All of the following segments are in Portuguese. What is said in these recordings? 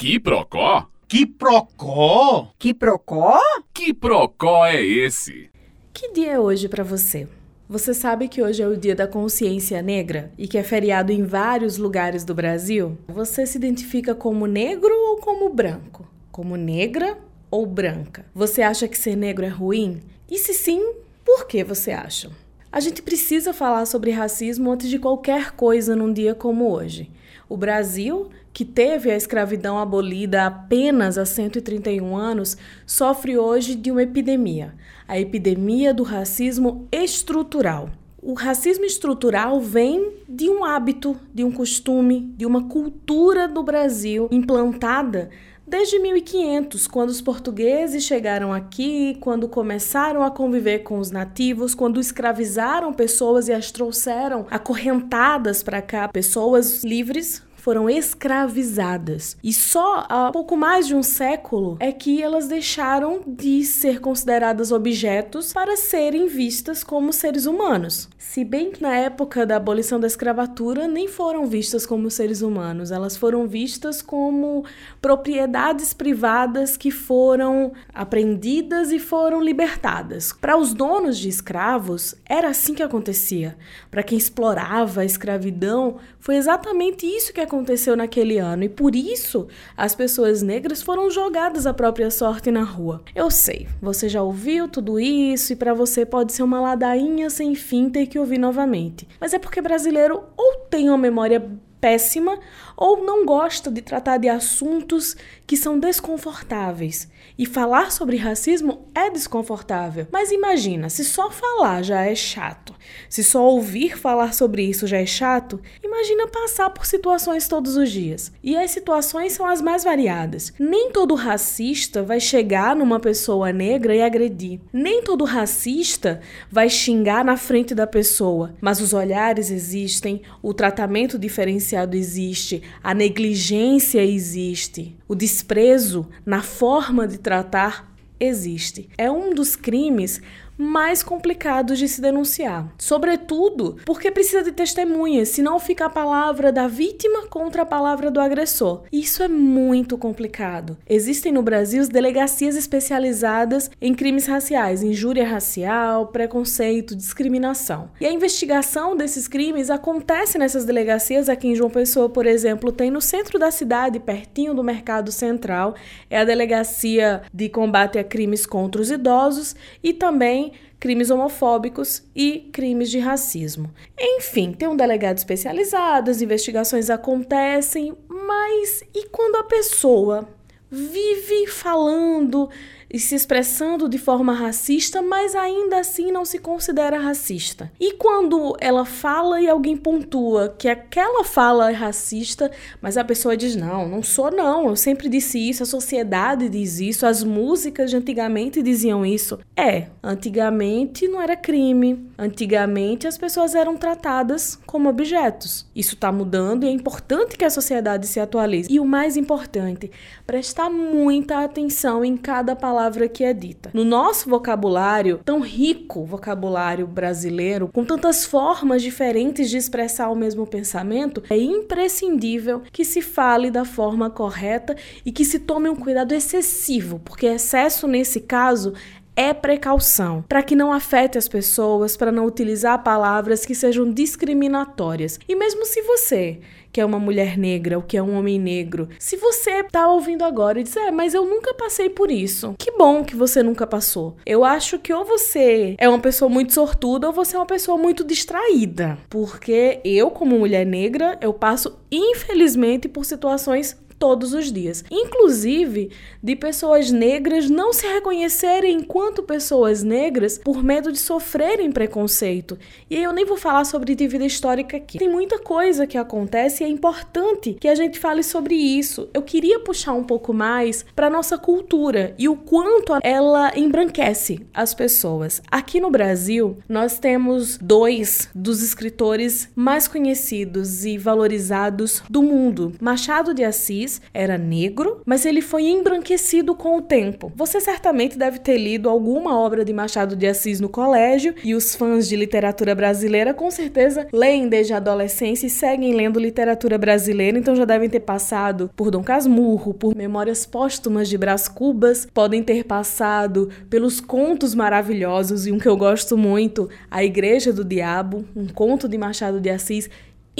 Que procó? Que procó? Que procó? Que procó é esse? Que dia é hoje para você? Você sabe que hoje é o Dia da Consciência Negra e que é feriado em vários lugares do Brasil? Você se identifica como negro ou como branco? Como negra ou branca? Você acha que ser negro é ruim? E se sim, por que você acha? A gente precisa falar sobre racismo antes de qualquer coisa num dia como hoje. O Brasil, que teve a escravidão abolida apenas há 131 anos, sofre hoje de uma epidemia a epidemia do racismo estrutural. O racismo estrutural vem de um hábito, de um costume, de uma cultura do Brasil implantada desde 1500, quando os portugueses chegaram aqui, quando começaram a conviver com os nativos, quando escravizaram pessoas e as trouxeram acorrentadas para cá, pessoas livres foram escravizadas. E só há pouco mais de um século é que elas deixaram de ser consideradas objetos para serem vistas como seres humanos. Se bem que na época da abolição da escravatura nem foram vistas como seres humanos, elas foram vistas como propriedades privadas que foram apreendidas e foram libertadas. Para os donos de escravos, era assim que acontecia. Para quem explorava a escravidão, foi exatamente isso que aconteceu naquele ano e por isso as pessoas negras foram jogadas à própria sorte na rua. Eu sei, você já ouviu tudo isso e para você pode ser uma ladainha sem fim ter que ouvir novamente. Mas é porque brasileiro ou tem uma memória péssima ou não gosta de tratar de assuntos que são desconfortáveis. E falar sobre racismo é desconfortável. Mas imagina, se só falar já é chato, se só ouvir falar sobre isso já é chato, imagina passar por situações todos os dias. E as situações são as mais variadas. Nem todo racista vai chegar numa pessoa negra e agredir. Nem todo racista vai xingar na frente da pessoa. Mas os olhares existem, o tratamento diferenciado existe, a negligência existe, o desprezo na forma de tratar existe. É um dos crimes mais complicados de se denunciar. Sobretudo porque precisa de testemunhas, senão fica a palavra da vítima contra a palavra do agressor. Isso é muito complicado. Existem no Brasil delegacias especializadas em crimes raciais, injúria racial, preconceito, discriminação. E a investigação desses crimes acontece nessas delegacias aqui em João Pessoa, por exemplo, tem no centro da cidade, pertinho do Mercado Central, é a Delegacia de Combate a Crimes contra os Idosos e também crimes homofóbicos e crimes de racismo. Enfim, tem um delegado especializado, as investigações acontecem, mas e quando a pessoa vive falando e se expressando de forma racista, mas ainda assim não se considera racista. E quando ela fala e alguém pontua que aquela fala é racista, mas a pessoa diz: Não, não sou, não, eu sempre disse isso, a sociedade diz isso, as músicas de antigamente diziam isso. É, antigamente não era crime, antigamente as pessoas eram tratadas como objetos. Isso está mudando e é importante que a sociedade se atualize. E o mais importante, prestar muita atenção em cada palavra palavra que é dita. No nosso vocabulário, tão rico vocabulário brasileiro, com tantas formas diferentes de expressar o mesmo pensamento, é imprescindível que se fale da forma correta e que se tome um cuidado excessivo, porque excesso nesse caso é precaução, para que não afete as pessoas, para não utilizar palavras que sejam discriminatórias. E mesmo se você que é uma mulher negra ou que é um homem negro. Se você tá ouvindo agora e diz, é, mas eu nunca passei por isso. Que bom que você nunca passou. Eu acho que ou você é uma pessoa muito sortuda ou você é uma pessoa muito distraída. Porque eu, como mulher negra, eu passo, infelizmente, por situações todos os dias. Inclusive de pessoas negras não se reconhecerem enquanto pessoas negras por medo de sofrerem preconceito. E eu nem vou falar sobre dívida histórica aqui. Tem muita coisa que acontece e é importante que a gente fale sobre isso. Eu queria puxar um pouco mais para nossa cultura e o quanto ela embranquece as pessoas. Aqui no Brasil, nós temos dois dos escritores mais conhecidos e valorizados do mundo: Machado de Assis Era negro, mas ele foi embranquecido com o tempo. Você certamente deve ter lido alguma obra de Machado de Assis no colégio e os fãs de literatura brasileira com certeza leem desde a adolescência e seguem lendo literatura brasileira, então já devem ter passado por Dom Casmurro, por Memórias Póstumas de Brás Cubas, podem ter passado pelos contos maravilhosos e um que eu gosto muito, A Igreja do Diabo, um conto de Machado de Assis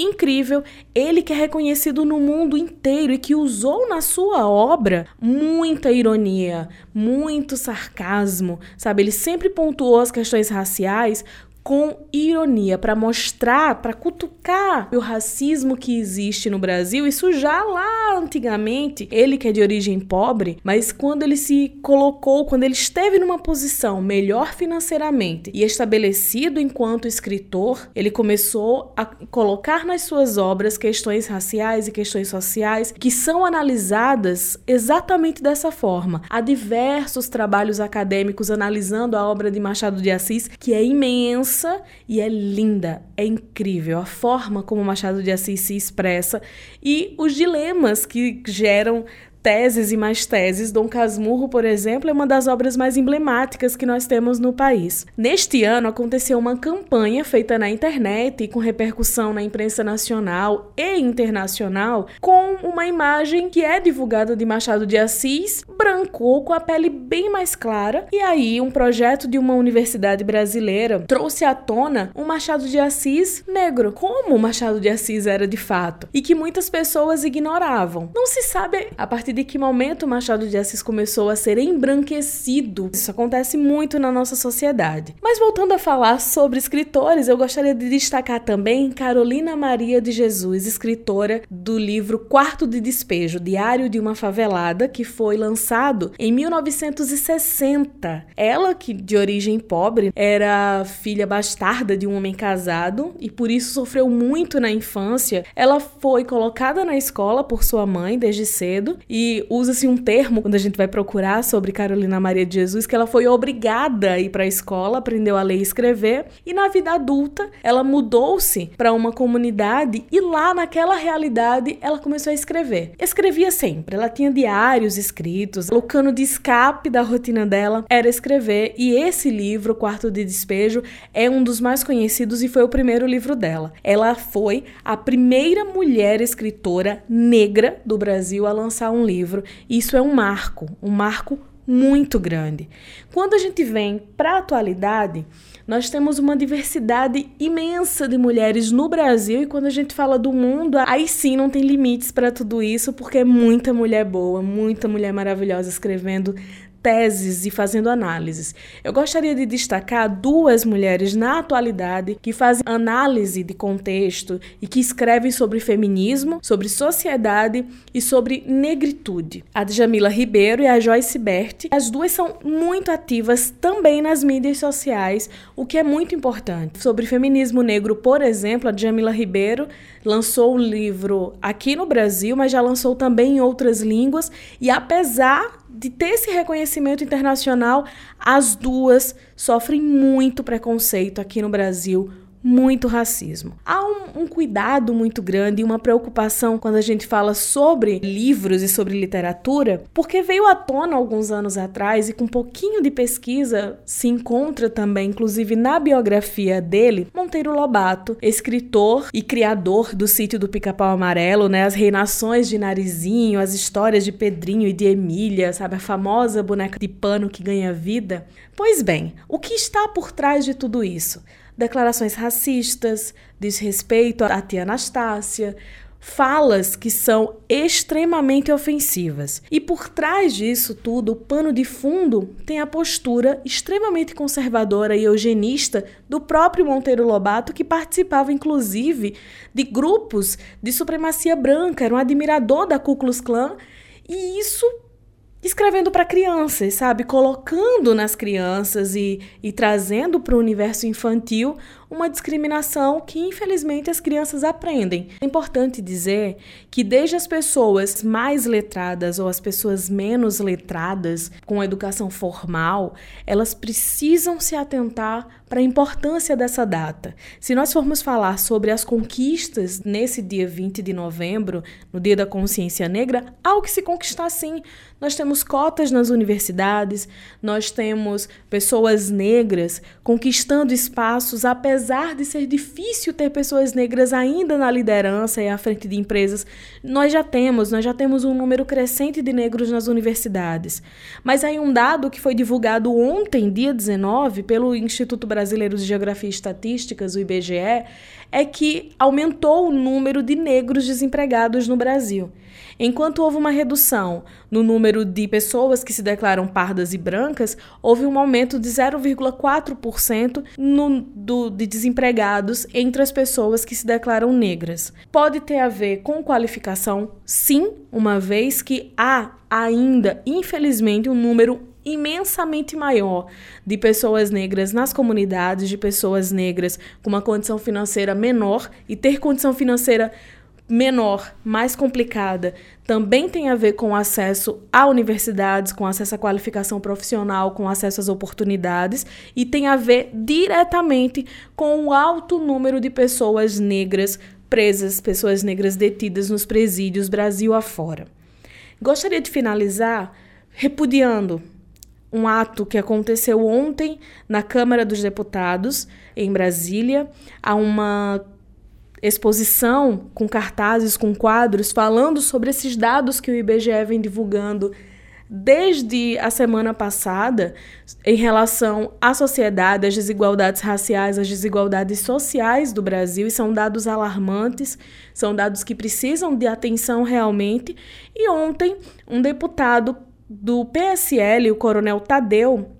incrível, ele que é reconhecido no mundo inteiro e que usou na sua obra muita ironia, muito sarcasmo, sabe? Ele sempre pontuou as questões raciais com ironia para mostrar, para cutucar o racismo que existe no Brasil. Isso já lá antigamente, ele que é de origem pobre, mas quando ele se colocou, quando ele esteve numa posição melhor financeiramente e estabelecido enquanto escritor, ele começou a colocar nas suas obras questões raciais e questões sociais que são analisadas exatamente dessa forma. Há diversos trabalhos acadêmicos analisando a obra de Machado de Assis, que é imensa e é linda, é incrível. A forma como Machado de Assis se expressa e os dilemas que geram teses e mais teses. Dom Casmurro, por exemplo, é uma das obras mais emblemáticas que nós temos no país. Neste ano aconteceu uma campanha feita na internet e com repercussão na imprensa nacional e internacional com uma imagem que é divulgada de Machado de Assis, branco com a pele bem mais clara. E aí, um projeto de uma universidade brasileira trouxe à tona um Machado de Assis negro, como Machado de Assis era de fato, e que muitas pessoas ignoravam. Não se sabe a partir partir de que momento Machado de Assis começou a ser embranquecido. Isso acontece muito na nossa sociedade. Mas voltando a falar sobre escritores, eu gostaria de destacar também Carolina Maria de Jesus, escritora do livro Quarto de Despejo, Diário de uma Favelada, que foi lançado em 1960. Ela, que de origem pobre, era filha bastarda de um homem casado e por isso sofreu muito na infância. Ela foi colocada na escola por sua mãe desde cedo e usa-se um termo quando a gente vai procurar sobre Carolina Maria de Jesus que ela foi obrigada a ir para a escola, aprendeu a ler e escrever, e na vida adulta ela mudou-se para uma comunidade e lá naquela realidade ela começou a escrever. Escrevia sempre, ela tinha diários escritos, o cano de escape da rotina dela era escrever, e esse livro, Quarto de Despejo, é um dos mais conhecidos e foi o primeiro livro dela. Ela foi a primeira mulher escritora negra do Brasil a lançar um livro. Isso é um marco, um marco muito grande. Quando a gente vem para a atualidade, nós temos uma diversidade imensa de mulheres no Brasil e quando a gente fala do mundo, aí sim não tem limites para tudo isso, porque é muita mulher boa, muita mulher maravilhosa escrevendo teses e fazendo análises. Eu gostaria de destacar duas mulheres na atualidade que fazem análise de contexto e que escrevem sobre feminismo, sobre sociedade e sobre negritude. A Djamila Ribeiro e a Joyce Bert. As duas são muito ativas também nas mídias sociais, o que é muito importante. Sobre feminismo negro, por exemplo, a Djamila Ribeiro lançou um livro aqui no Brasil, mas já lançou também em outras línguas. E apesar de ter esse reconhecimento internacional, as duas sofrem muito preconceito aqui no Brasil muito racismo. Há um, um, cuidado muito grande e uma preocupação quando a gente fala sobre livros e sobre literatura, porque veio à tona alguns anos atrás e com um pouquinho de pesquisa se encontra também, inclusive na biografia dele, Monteiro Lobato, escritor e criador do sítio do Pica-Pau Amarelo, né? As reinações de Narizinho, as histórias de Pedrinho e de Emília, sabe? A famosa boneca de pano que ganha vida. Pois bem, o que está por trás de tudo isso? Declarações racistas, desrespeito à tia Anastácia, falas que são extremamente ofensivas. E por trás disso tudo, o pano de fundo tem a postura extremamente conservadora e eugenista do próprio Monteiro Lobato, que participava inclusive de grupos de supremacia branca, era um admirador da Ku Klux Klan, e isso escrevendo para crianças, sabe? Colocando nas crianças e, e trazendo para o universo infantil uma discriminação que infelizmente as crianças aprendem. É importante dizer que desde as pessoas mais letradas ou as pessoas menos letradas com educação formal, elas precisam se atentar para a importância dessa data. Se nós formos falar sobre as conquistas nesse dia 20 de novembro, no Dia da Consciência Negra, há o que se conquistar sim. Nós temos cotas nas universidades, nós temos pessoas negras conquistando espaços, apesar de ser difícil ter pessoas negras ainda na liderança e à frente de empresas. Nós já temos, nós já temos um número crescente de negros nas universidades. Mas aí um dado que foi divulgado ontem, dia 19, pelo Instituto Brasileiro de Geografia e Estatísticas, o IBGE, é que aumentou o número de negros desempregados no Brasil. Enquanto houve uma redução no número de pessoas que se declaram pardas e brancas, houve um aumento de 0,4% no, do, de desempregados entre as pessoas que se declaram negras. Pode ter a ver com qualificação? Sim, uma vez que há ainda, infelizmente, um número imensamente maior de pessoas negras nas comunidades, de pessoas negras com uma condição financeira menor e ter condição financeira menor, mais complicada, também tem a ver com acesso a universidades, com acesso à qualificação profissional, com acesso às oportunidades e tem a ver diretamente com o alto número de pessoas negras presas, pessoas negras detidas nos presídios Brasil afora. Gostaria de finalizar repudiando um ato que aconteceu ontem na Câmara dos Deputados, em Brasília. Há uma exposição com cartazes, com quadros, falando sobre esses dados que o IBGE vem divulgando desde a semana passada em relação à sociedade, às desigualdades raciais, às desigualdades sociais do Brasil, e são dados alarmantes, são dados que precisam de atenção realmente. E ontem, um deputado do PSL, o coronel Tadeu,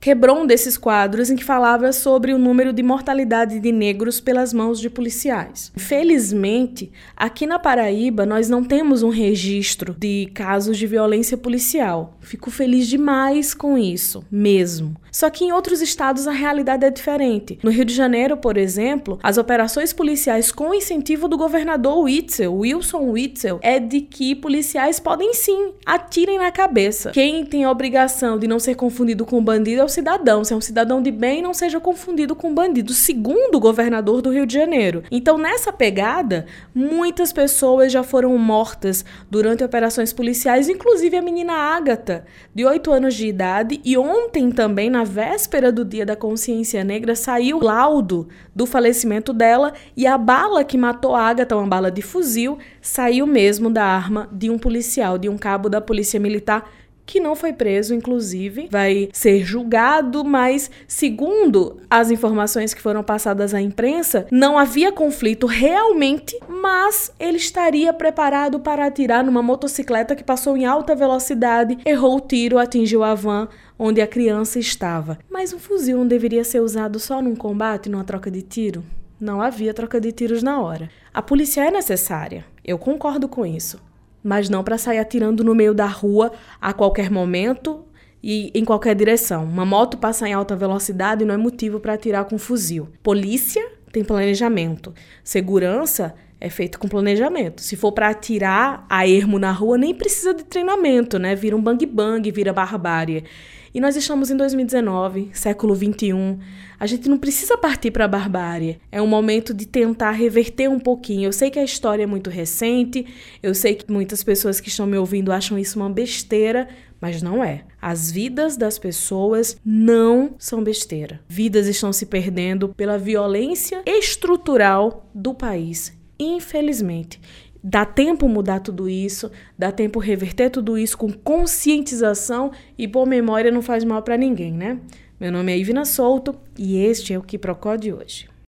quebrou um desses quadros em que falava sobre o número de mortalidade de negros pelas mãos de policiais. Felizmente, aqui na Paraíba nós não temos um registro de casos de violência policial. Fico feliz demais com isso, mesmo. Só que em outros estados a realidade é diferente. No Rio de Janeiro, por exemplo, as operações policiais com incentivo do governador Witzel, Wilson Witzel, é de que policiais podem sim atirem na cabeça. Quem tem a obrigação de não ser confundido com bandido é o cidadão. Se é um cidadão de bem, não seja confundido com bandido, segundo o governador do Rio de Janeiro. Então, nessa pegada, muitas pessoas já foram mortas durante operações policiais, inclusive a menina Ágata, de 8 anos de idade, e ontem também, na véspera do Dia da Consciência Negra, saiu o laudo do falecimento dela e a bala que matou a Agatha, uma bala de fuzil, saiu mesmo da arma de um policial, de um cabo da Polícia Militar que não foi preso, inclusive, vai ser julgado, mas segundo as informações que foram passadas à imprensa, não havia conflito realmente, mas ele estaria preparado para atirar numa motocicleta que passou em alta velocidade, errou o tiro, atingiu a van onde a criança estava. Mas um fuzil não deveria ser usado só num combate, numa troca de tiro? Não havia troca de tiros na hora. A polícia é necessária, eu concordo com isso mas não para sair atirando no meio da rua a qualquer momento e em qualquer direção. Uma moto passa em alta velocidade não é motivo para atirar com fuzil. Polícia tem planejamento. Segurança é feito com planejamento. Se for para atirar a ermo na rua, nem precisa de treinamento, né? Vira um bang bang, vira barbárie. E nós estamos em 2019, século 21. A gente não precisa partir para a barbárie. É um momento de tentar reverter um pouquinho. Eu sei que a história é muito recente, eu sei que muitas pessoas que estão me ouvindo acham isso uma besteira, mas não é. As vidas das pessoas não são besteira. Vidas estão se perdendo pela violência estrutural do país, infelizmente. Dá tempo mudar tudo isso, dá tempo reverter tudo isso com conscientização e boa memória não faz mal para ninguém, né? Meu nome é Ivina Souto e este é o Que Procó de hoje.